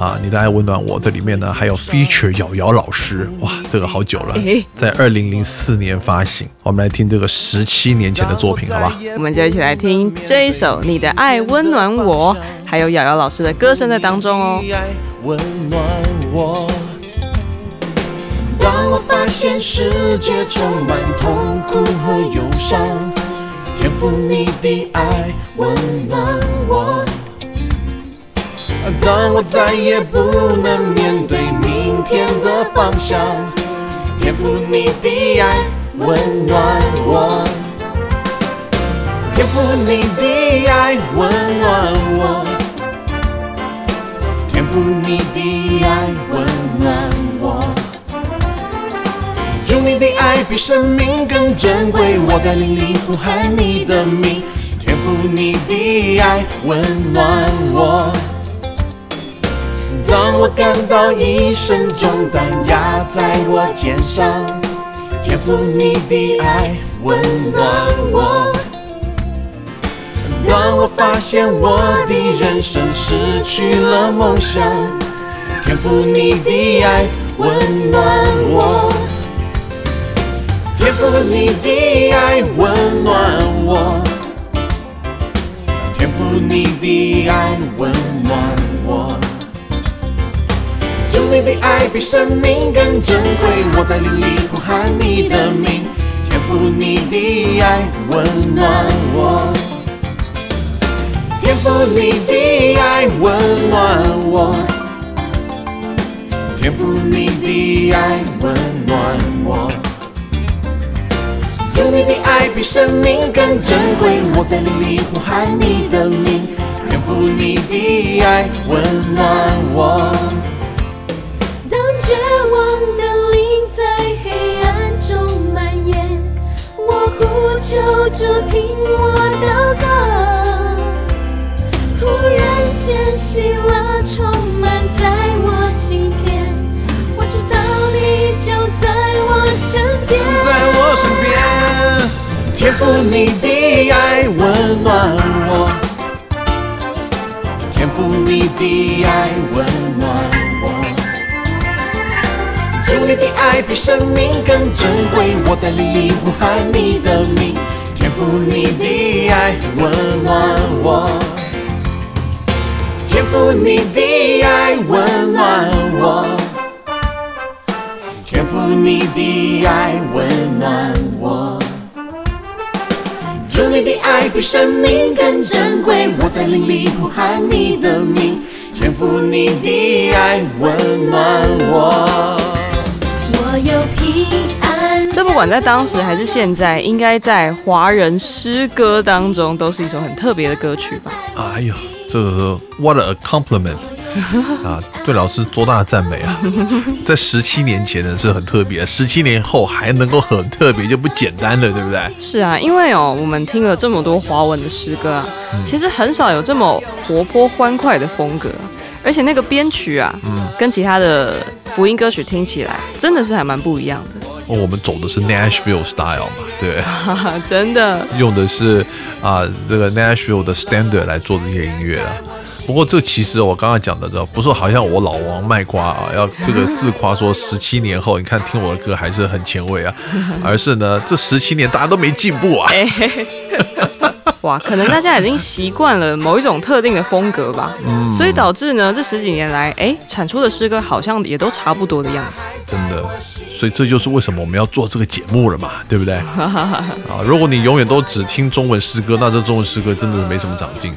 [SPEAKER 1] 啊，你的爱温暖我。这里面呢还有 feature 瑶瑶老师，哇，这个好久了，在二零零四年发行。我们来听这个十七年前的作品，好吧？
[SPEAKER 2] 我们就一起来听这一首《你的爱温暖我》，还有瑶瑶老师的歌声在当中哦。
[SPEAKER 5] 温暖我。当我发现世界充满痛苦和忧伤，天赋你的爱温暖我。当我再也不能面对明天的方向，天赋你的爱温暖我。天赋你的爱温暖我。天赋你的爱温暖我。你的爱比生命更珍贵，我在灵里呼喊你的名，天赋你的爱温暖我。当我感到一身重担压在我肩上，天赋你的爱温暖我。当我发现我的人生失去了梦想，天赋你的爱温暖我。天赋你的爱温暖我，天赋你的爱温暖我。主你的爱比生命更珍贵，我在灵里呼喊你的名，天赋你的爱温暖我。天赋你的爱温暖我，天赋你的爱温比生命更珍贵，我在灵里呼喊你的名，天赋你的爱温暖我。
[SPEAKER 3] 当绝望的灵在黑暗中蔓延，我呼求主听我祷告。忽然间喜乐充
[SPEAKER 5] 天赋你的爱温暖我，天赋你的爱温暖我。主你的爱比生命更珍贵，我。在灵里呼喊你的名，天赋你的爱温暖我，天赋你的爱温暖我。天赋你的爱温暖我，主你的爱比生命更珍贵，我在灵里呼喊你的名，天赋你的爱温暖我。
[SPEAKER 3] 我有平安。
[SPEAKER 2] 这不管在当时还是现在，应该在华人诗歌当中都是一首很特别的歌曲吧？
[SPEAKER 1] 哎呦，这 what a compliment 啊！对老师多大的赞美啊！在十七年前呢是很特别，十七年后还能够很特别，就不简单了，对不对？
[SPEAKER 2] 是啊，因为哦，我们听了这么多华文的诗歌啊，其实很少有这么活泼欢快的风格，而且那个编曲啊，嗯跟其他的福音歌曲听起来真的是还蛮不一样的，
[SPEAKER 1] 哦我们走的是 Nashville style 嘛，对
[SPEAKER 2] 真的。
[SPEAKER 1] 用的是啊、这个 Nashville 的 standard 来做这些音乐啊。不过这其实我刚刚讲的，这不是好像我老王卖瓜啊，要这个自夸说十七年后你看听我的歌还是很前卫啊，而是呢这十七年大家都没进步啊。
[SPEAKER 2] 哎，哇，可能大家已经习惯了某一种特定的风格吧，所以导致呢，这十几年来，哎，产出的诗歌好像也都差不多的样子。
[SPEAKER 1] 真的，所以这就是为什么我们要做这个节目了嘛，对不对？啊，如果你永远都只听中文诗歌，那这中文诗歌真的是没什么长进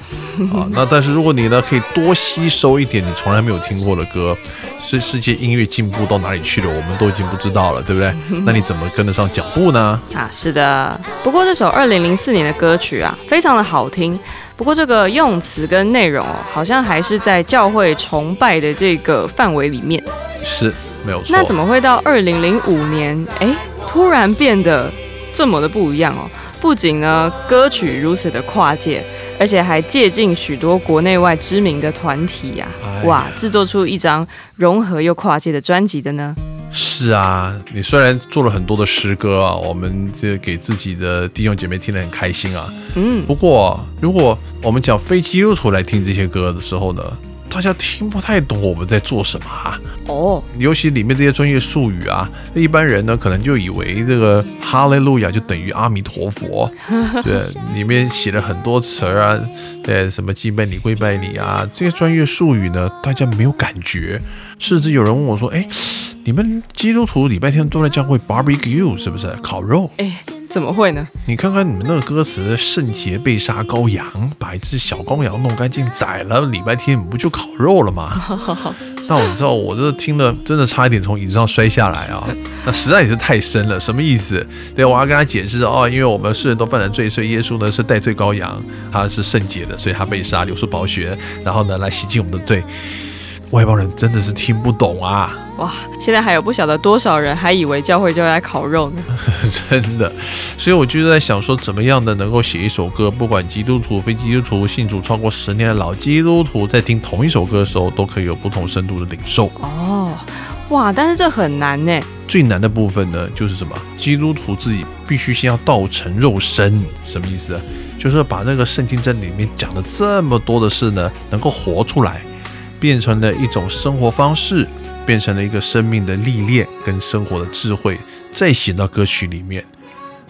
[SPEAKER 1] 啊。那但是如果你呢可以多吸收一点你从来没有听过的歌，是世界音乐进步到哪里去了，我们都已经不知道了，对不对？那你怎么跟得上脚步呢？
[SPEAKER 2] 啊，是的。不过这首二零零四年的歌曲啊，非常的好听。不过这个用词跟内容哦，好像还是在教会崇拜的这个范围里面。
[SPEAKER 1] 是没有错。
[SPEAKER 2] 那怎么会到二零零五年，哎，突然变得这么的不一样哦？不仅呢歌曲如此的跨界，而且还借鉴许多国内外知名的团体呀哇，制作出一张融合又跨界的专辑的呢？
[SPEAKER 1] 是啊，你虽然做了很多的诗歌啊，我们这给自己的弟兄姐妹听得很开心啊。
[SPEAKER 2] 嗯，
[SPEAKER 1] 不过，如果我们讲非基督徒来听这些歌的时候呢，大家听不太懂我们在做什么啊。
[SPEAKER 2] 哦，
[SPEAKER 1] 尤其里面这些专业术语啊，一般人呢可能就以为这个哈利路亚就等于阿弥陀佛，对，里面写了很多词儿啊，对，什么敬拜你、跪拜你啊，这些专业术语呢，大家没有感觉，甚至有人问我说，哎，你们基督徒礼拜天都在教会 barbecue 是不是烤肉？
[SPEAKER 2] 哎，怎么会呢？
[SPEAKER 1] 你看看你们那个歌词，圣洁被杀羔羊，把一只小羔羊弄干净宰了，礼拜天你不就烤肉了吗？那我知道，我这听了真的差一点从椅子上摔下来啊！那实在也是太深了，什么意思？对，我要跟他解释哦，因为我们世人都犯了罪，所以耶稣呢是代罪羔羊，他是圣洁的，所以他被杀，流出宝血，然后呢来洗净我们的罪。外邦人真的是听不懂啊！
[SPEAKER 2] 哇，现在还有不晓得多少人还以为教会就来烤肉呢。
[SPEAKER 1] 真的，所以我就在想说，怎么样的能够写一首歌，不管基督徒、非基督徒、信主超过十年的老基督徒，在听同一首歌的时候，都可以有不同深度的领受。
[SPEAKER 2] 哦，哇，但是这很难呢。
[SPEAKER 1] 最难的部分呢，就是什么？基督徒自己必须先要道成肉身，什么意思啊？就是把那个圣经真理里面讲的这么多的事呢，能够活出来，变成了一种生活方式，变成了一个生命的历练跟生活的智慧，再写到歌曲里面。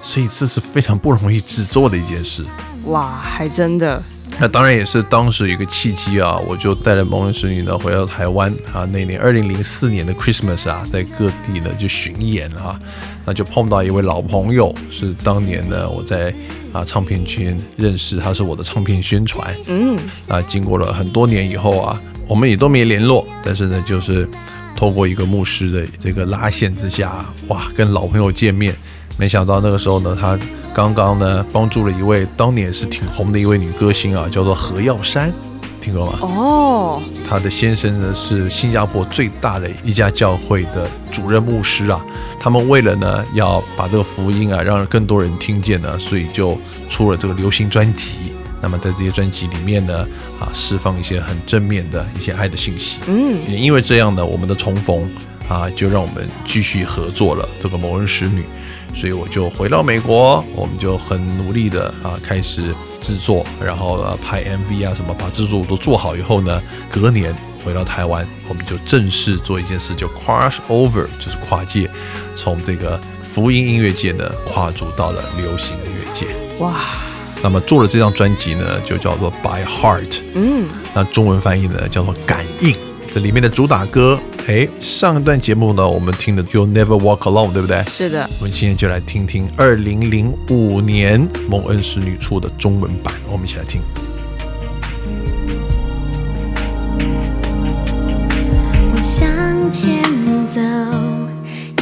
[SPEAKER 1] 所以这是非常不容易制作的一件事。
[SPEAKER 2] 哇，还真的。
[SPEAKER 1] 那当然也是当时一个契机啊，我就带着蒙人使女呢回到台湾啊。那年二零零四年的 Christmas 啊，在各地呢就巡演啊，那就碰到一位老朋友，是当年呢我在啊唱片圈认识，他是我的唱片宣传。
[SPEAKER 2] 嗯，
[SPEAKER 1] 啊，经过了很多年以后啊，我们也都没联络，但是呢，就是透过一个牧师的这个拉线之下，哇，跟老朋友见面。没想到那个时候呢，他刚刚呢帮助了一位当年是挺红的一位女歌星啊，叫做何耀珊，听过吗？
[SPEAKER 2] 哦，
[SPEAKER 1] 她的先生呢是新加坡最大的一家教会的主任牧师啊。他们为了呢要把这个福音啊让更多人听见呢，所以就出了这个流行专辑。那么在这些专辑里面呢，啊，释放一些很正面的一些爱的信息。
[SPEAKER 2] 嗯，
[SPEAKER 1] 也因为这样呢，我们的重逢啊，就让我们继续合作了这个某人使女。所以我就回到美国，我们就很努力的啊开始制作，然后呃拍 MV 啊什么，把制作都做好以后呢，隔年回到台湾，我们就正式做一件事，就 cross over，就是跨界，从这个福音音乐界呢跨足到了流行音乐界。
[SPEAKER 2] 哇，
[SPEAKER 1] 那么做了这张专辑呢，就叫做 By Heart，
[SPEAKER 2] 嗯，
[SPEAKER 1] 那中文翻译呢叫做感应。这里面的主打歌，哎，上一段节目呢我们听的 You Never Walk Alone，对不对？
[SPEAKER 2] 是的，
[SPEAKER 1] 我们今天就来听听二零零五年蒙恩师女出的中文版，我们一起来听。
[SPEAKER 3] 我向前走，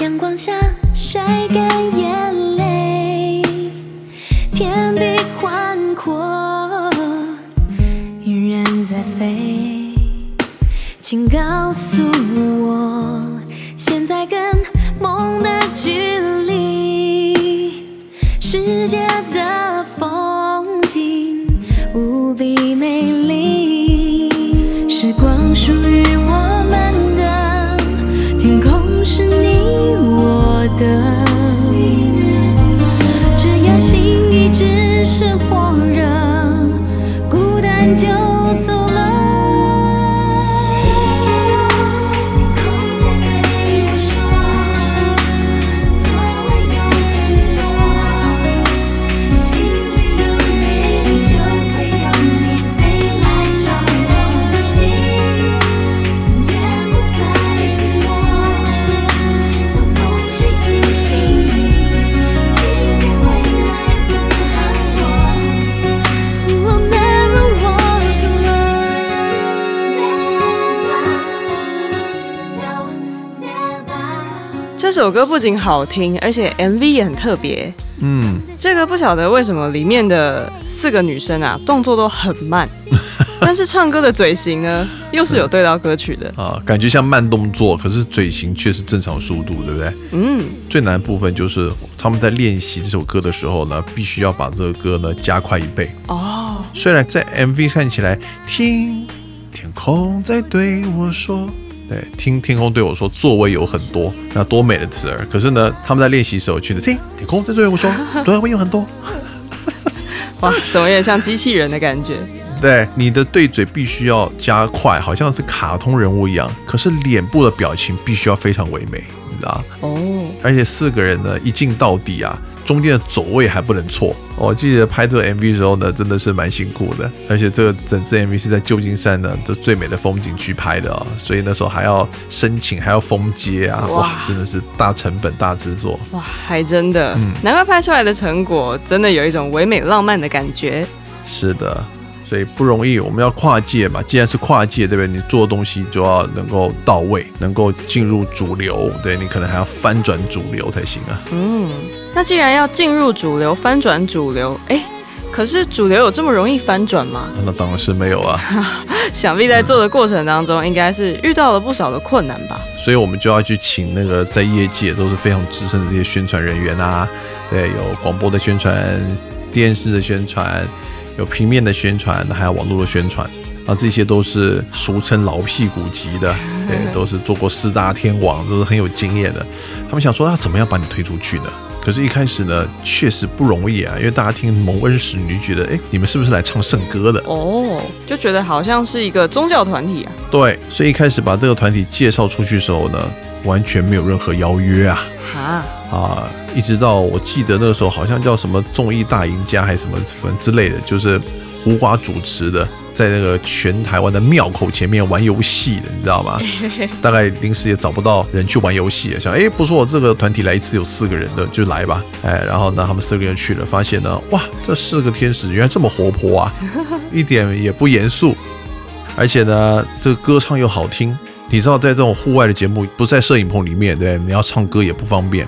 [SPEAKER 3] 阳光下晒干眼泪，天地请告诉我，现在跟梦的距离，世界的风景无比美丽。时光属于我们的，天空是你我的。只要心一直是火热，孤单就
[SPEAKER 2] 首歌不仅好听，而且 MV 也很特别。
[SPEAKER 1] 嗯，
[SPEAKER 2] 这个不晓得为什么里面的四个女生啊，动作都很慢，但是唱歌的嘴型呢，又是有对到歌曲的。
[SPEAKER 1] 啊，感觉像慢动作，可是嘴型却是正常速度，对不对？
[SPEAKER 2] 嗯，
[SPEAKER 1] 最难的部分就是他们在练习这首歌的时候呢，必须要把这个歌呢加快一倍。
[SPEAKER 2] 哦，
[SPEAKER 1] 虽然在 MV 看起来，听天空在对我说，对，听天空对我说，座位有很多，那多美的词儿。可是呢，他们在练习时候，觉得听天空在对我说，座位有很多。
[SPEAKER 2] 哇，怎么有点像机器人的感觉？
[SPEAKER 1] 对，你的对嘴必须要加快，好像是卡通人物一样。可是脸部的表情必须要非常唯美，你知道
[SPEAKER 2] 哦，
[SPEAKER 1] 而且四个人呢一镜到底啊，中间的走位还不能错。我记得拍这个 MV 的时候呢，真的是蛮辛苦的。而且这个整支 MV 是在旧金山的这最美的风景区拍的哦、所以那时候还要申请，还要封街啊，哇
[SPEAKER 2] 哇，
[SPEAKER 1] 真的是大成本大制作。
[SPEAKER 2] 哇，还真的，难怪拍出来的成果真的有一种唯美浪漫的感觉。
[SPEAKER 1] 是的，所以不容易，我们要跨界嘛。既然是跨界，对不对？你做的东西就要能够到位，能够进入主流，对你可能还要翻转主流才行啊。
[SPEAKER 2] 嗯，那既然要进入主流，翻转主流，哎，可是主流有这么容易翻转吗？
[SPEAKER 1] 那当然是没有啊，
[SPEAKER 2] 想必在做的过程当中，应该是遇到了不少的困难吧？
[SPEAKER 1] 所以我们就要去请那个在业界都是非常资深的这些宣传人员啊，对，有广播的宣传、电视的宣传，有平面的宣传，还有网络的宣传。啊，这些都是俗称老屁股级的，对，都是做过四大天王，都是很有经验的。他们想说要怎么样把你推出去呢？可是，一开始呢，确实不容易啊，因为大家听蒙恩时，你就觉得，哎，你们是不是来唱圣歌的？
[SPEAKER 2] 哦，就觉得好像是一个宗教团体啊。
[SPEAKER 1] 对，所以一开始把这个团体介绍出去的时候呢，完全没有任何邀约啊。
[SPEAKER 2] 哈，
[SPEAKER 1] 啊，一直到我记得那个时候好像叫什么综艺大赢家还是什么反正之类的，就是胡瓜主持的，在那个全台湾的庙口前面玩游戏的，你知道吗？大概临时也找不到人去玩游戏，想哎，不说我，这个团体来一次有四个人的就来吧，哎，然后呢，他们四个人去了，发现呢，哇，这四个天使原来这么活泼啊，一点也不严肃，而且呢，这个歌唱又好听。你知道，在这种户外的节目，不在摄影棚里面，对，你要唱歌也不方便。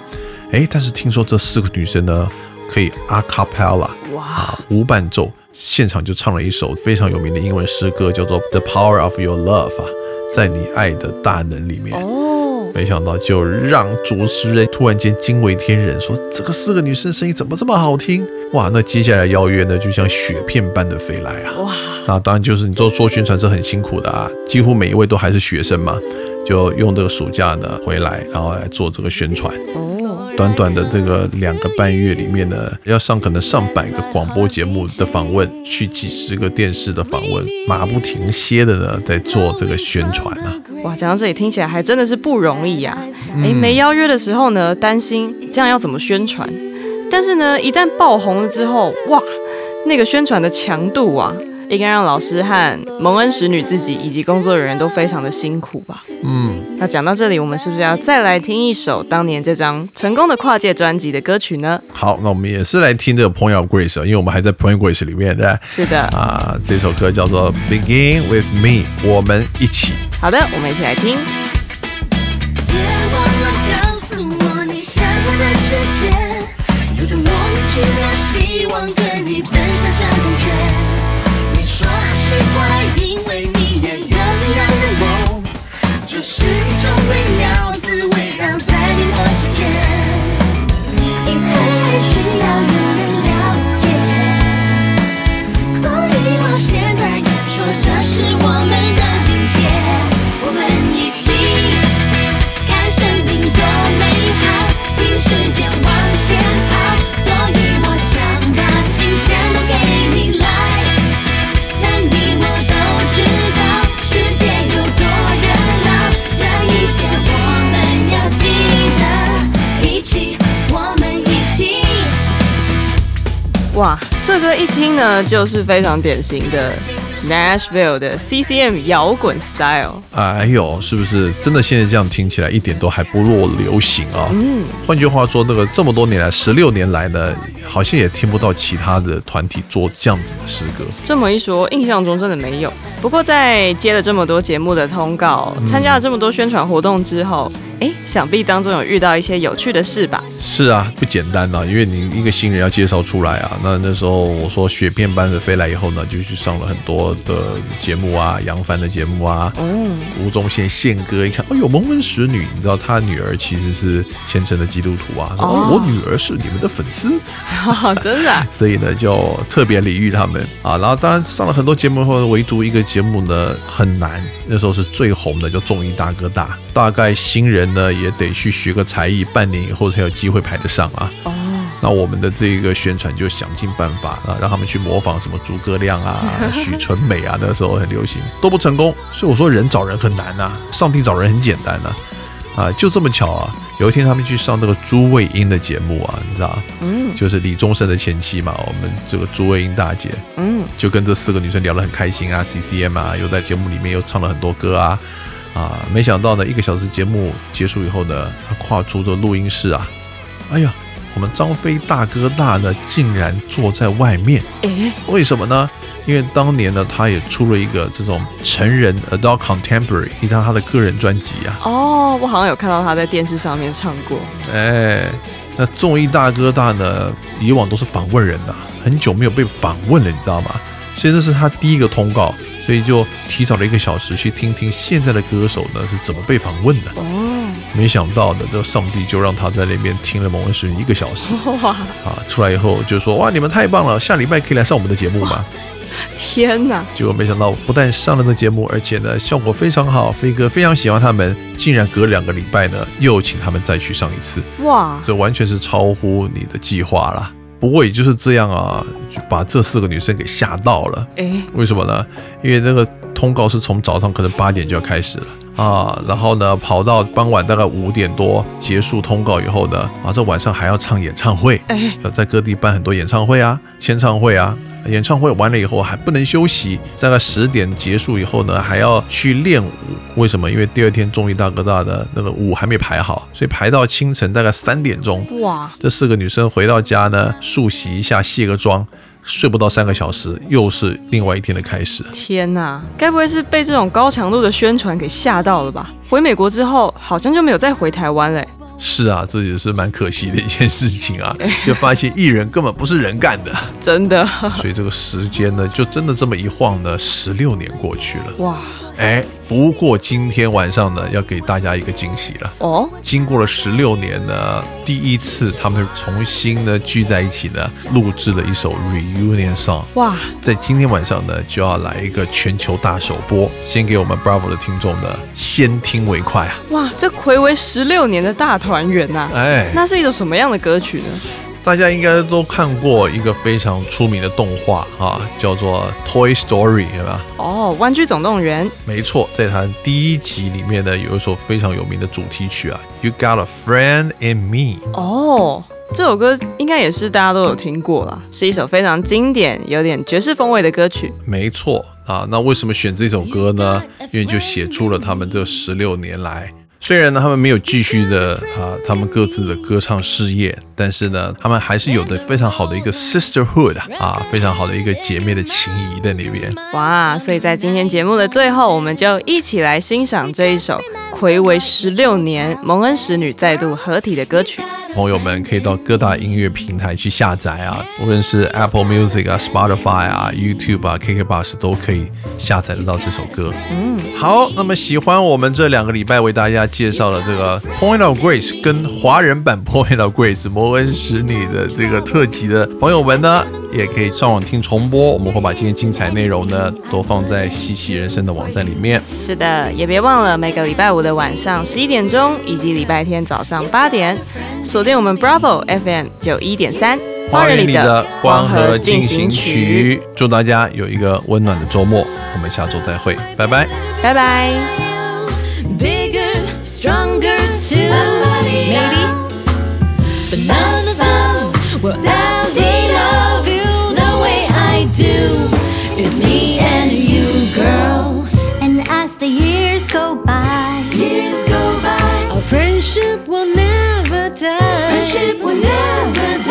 [SPEAKER 1] 哎，但是听说这四个女生呢，可以 a cappella
[SPEAKER 2] 哇，
[SPEAKER 1] 啊，无伴奏，现场就唱了一首非常有名的英文诗歌，叫做《The Power of Your Love》啊，在你爱的大能里面。
[SPEAKER 2] 哦，
[SPEAKER 1] 没想到就让主持人突然间惊为天人，说这个四个女生声音怎么这么好听？哇，那接下来邀约呢，就像雪片般的飞来啊！
[SPEAKER 2] 哇，
[SPEAKER 1] 那当然就是你做做宣传是很辛苦的啊，几乎每一位都还是学生嘛，就用这个暑假呢回来，然后来做这个宣传。
[SPEAKER 2] 哦，
[SPEAKER 1] 短短的这个两个半月里面呢，要上可能上百个广播节目的访问，去几十个电视的访问，马不停歇的呢在做这个宣传啊。
[SPEAKER 2] 哇，讲到这里听起来还真的是不容易呀、诶，没邀约的时候呢，担心这样要怎么宣传，但是呢，一旦爆红了之后，哇，那个宣传的强度啊，应该让老师和蒙恩使女自己以及工作人员都非常的辛苦吧。
[SPEAKER 1] 嗯，
[SPEAKER 2] 那讲到这里，我们是不是要再来听一首当年这张成功的跨界专辑的歌曲呢？
[SPEAKER 1] 好，那我们也是来听这个《Point of Grace》啊，因为我们还在《Point of Grace》里面的
[SPEAKER 2] 是的，
[SPEAKER 1] 啊，这首歌叫做《Begin with Me》，我们一起。
[SPEAKER 2] 好的，我们一起来听。
[SPEAKER 3] 别忘了告诉我你想要的世界，有种莫名其妙希望跟你分享这感觉。你说还是怪，因为你也有你的梦，这是一种微妙滋味，让在你我之间，因为爱需要有人了解，所以我现在敢说这是我们的明天，我们一起。看生命多美好，听时间
[SPEAKER 2] 哇，这歌一听呢，就是非常典型的 Nashville 的 CCM 摇滚 style。
[SPEAKER 1] 哎呦，是不是真的？现在这样听起来一点都还不落流行啊、嗯，换句话说，那个这么多年来，十六年来呢，好像也听不到其他的团体做这样子的诗歌。
[SPEAKER 2] 这么一说，印象中真的没有。不过在接了这么多节目的通告，参加了这么多宣传活动之后，哎，想必当中有遇到一些有趣的事吧？
[SPEAKER 1] 是啊，不简单呐、因为你一个新人要介绍出来啊。那那时候我说雪片般的飞来以后呢，就去上了很多的节目啊，杨帆的节目啊，
[SPEAKER 2] 嗯，
[SPEAKER 1] 吴宗宪宪哥一看，哎呦，蒙文使女，你知道他女儿其实是虔诚的基督徒啊，说、
[SPEAKER 2] 哦
[SPEAKER 1] 哦、我女儿是你们的粉丝，
[SPEAKER 2] 真的啊、
[SPEAKER 1] 所以呢就特别礼遇他们啊。然后当然上了很多节目后，唯独一个节目呢很难，那时候是最红的，叫综艺大哥大，大概新人呢也得去学个才艺，半年以后才有机会排得上啊。
[SPEAKER 2] 哦，
[SPEAKER 1] 那我们的这个宣传就想尽办法啊，让他们去模仿什么诸葛亮啊、许纯美啊，那时候很流行，都不成功。所以我说人找人很难呐、上帝找人很简单呐、啊。就这么巧啊！有一天他们去上那个朱卫英的节目啊，你知道，
[SPEAKER 2] 嗯
[SPEAKER 1] 就是李宗盛的前妻嘛，我们这个朱卫英大姐，
[SPEAKER 2] 嗯，
[SPEAKER 1] 就跟这四个女生聊得很开心啊，CCM 啊，又在节目里面又唱了很多歌啊，啊，没想到呢，一个小时节目结束以后呢，他跨出这录音室啊，哎呀，我们张飞大哥大呢，竟然坐在外面，
[SPEAKER 2] 哎，
[SPEAKER 1] 为什么呢？因为当年呢，他也出了一个这种成人 adult contemporary 一张他的个人专辑啊，
[SPEAKER 2] 哦，我好像有看到他在电视上面唱过。
[SPEAKER 1] 哎，那综艺大哥大呢，以往都是访问人的，很久没有被访问了，你知道吗？所以这是他第一个通告，所以就提早了一个小时去听听现在的歌手呢是怎么被访问的。
[SPEAKER 2] 哦，
[SPEAKER 1] 没想到呢，这个上帝就让他在那边听了蒙恩使女一个小时
[SPEAKER 2] 哇，
[SPEAKER 1] 啊，出来以后就说哇，你们太棒了，下礼拜可以来上我们的节目吗？
[SPEAKER 2] 天哪！
[SPEAKER 1] 结果没想到，不但上了这节目，而且呢效果非常好，飞哥非常喜欢他们，竟然隔两个礼拜呢又请他们再去上一次。
[SPEAKER 2] 哇，
[SPEAKER 1] 这完全是超乎你的计划啦。不过也就是这样啊，就把这四个女生给吓到了。
[SPEAKER 2] 哎，
[SPEAKER 1] 为什么呢？因为那个通告是从早上可能八点就要开始了啊，然后呢跑到傍晚大概五点多结束通告以后呢，啊这晚上还要唱演唱会，
[SPEAKER 2] 哎，
[SPEAKER 1] 要在各地办很多演唱会啊、签唱会啊。演唱会完了以后还不能休息，大概十点结束以后呢，还要去练舞。为什么？因为第二天综艺大哥大的那个舞还没排好，所以排到清晨大概三点钟。
[SPEAKER 2] 哇，
[SPEAKER 1] 这四个女生回到家呢，漱洗一下，卸个妆，睡不到三个小时，又是另外一天的开始。
[SPEAKER 2] 天哪！该不会是被这种高强度的宣传给吓到了吧？回美国之后，好像就没有再回台湾嘞。
[SPEAKER 1] 是啊，这也是蛮可惜的一件事情啊，就发现艺人根本不是人干的，
[SPEAKER 2] 真的，
[SPEAKER 1] 所以这个时间呢，就真的这么一晃呢，十六年过去了。
[SPEAKER 2] 哇，
[SPEAKER 1] 哎，不过今天晚上呢，要给大家一个惊喜了。
[SPEAKER 2] 哦，
[SPEAKER 1] 经过了十六年呢，第一次他们重新呢聚在一起呢，录制了一首 reunion song。
[SPEAKER 2] 哇，
[SPEAKER 1] 在今天晚上呢，就要来一个全球大首播，先给我们 Bravo 的听众呢先听为快啊！
[SPEAKER 2] 哇，这暌违十六年的大团圆呐！
[SPEAKER 1] 哎，
[SPEAKER 2] 那是一首什么样的歌曲呢？
[SPEAKER 1] 大家应该都看过一个非常出名的动画啊，叫做 Toy Story，对吧？
[SPEAKER 2] 哦，《玩具总动员》
[SPEAKER 1] 没错，在它第一集里面呢，有一首非常有名的主题曲啊，You Got a Friend in Me。
[SPEAKER 2] 哦，这首歌应该也是大家都有听过啦，是一首非常经典、有点爵士风味的歌曲。
[SPEAKER 1] 没错啊，那为什么选这首歌呢？因为就写出了他们这十六年来，虽然呢他们没有继续的啊他们各自的歌唱事业，但是呢他们还是有的非常好的一个 sisterhood 啊，非常好的一个姐妹的情谊在那边。
[SPEAKER 2] 哇，所以在今天节目的最后，我们就一起来欣赏这一首暌违十六年蒙恩使女再度合体的歌曲。
[SPEAKER 1] 朋友们可以到各大音乐平台去下载啊，无论是 Apple Music 啊、Spotify 啊、YouTube 啊、KK Bus 都可以下载得到这首歌。嗯，好，那么喜欢我们这两个礼拜为大家介绍的这个 Point of Grace 跟华人版 Point of Grace 摩恩使你的这个特辑的朋友们呢，也可以上网听重播。我们会把今天精彩内容呢都放在西西人生的网站里面。
[SPEAKER 2] 是的，也别忘了每个礼拜五的晚上十一点钟，以及礼拜天早上八点，锁定我们 Bravo FM 九一点三，
[SPEAKER 1] 花园里的光合进行曲，祝大家有一个温暖的周末。我们下周再会，拜拜。
[SPEAKER 2] 拜拜。
[SPEAKER 4] bigger, stronger too, maybe. But none of them will ever love you the way I do. It's me friendship will never die.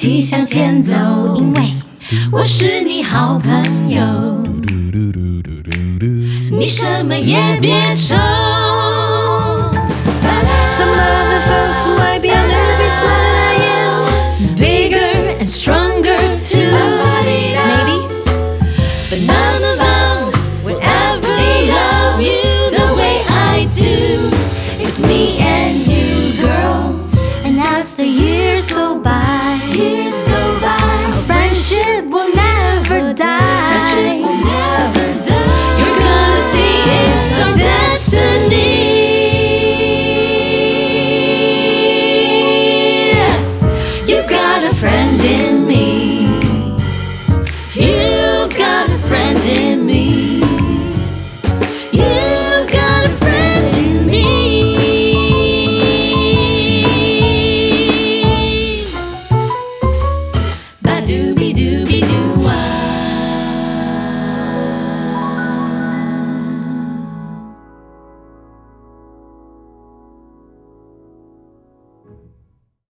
[SPEAKER 4] 一起向前走，因为我是你好朋友。你什么也别愁。Somebody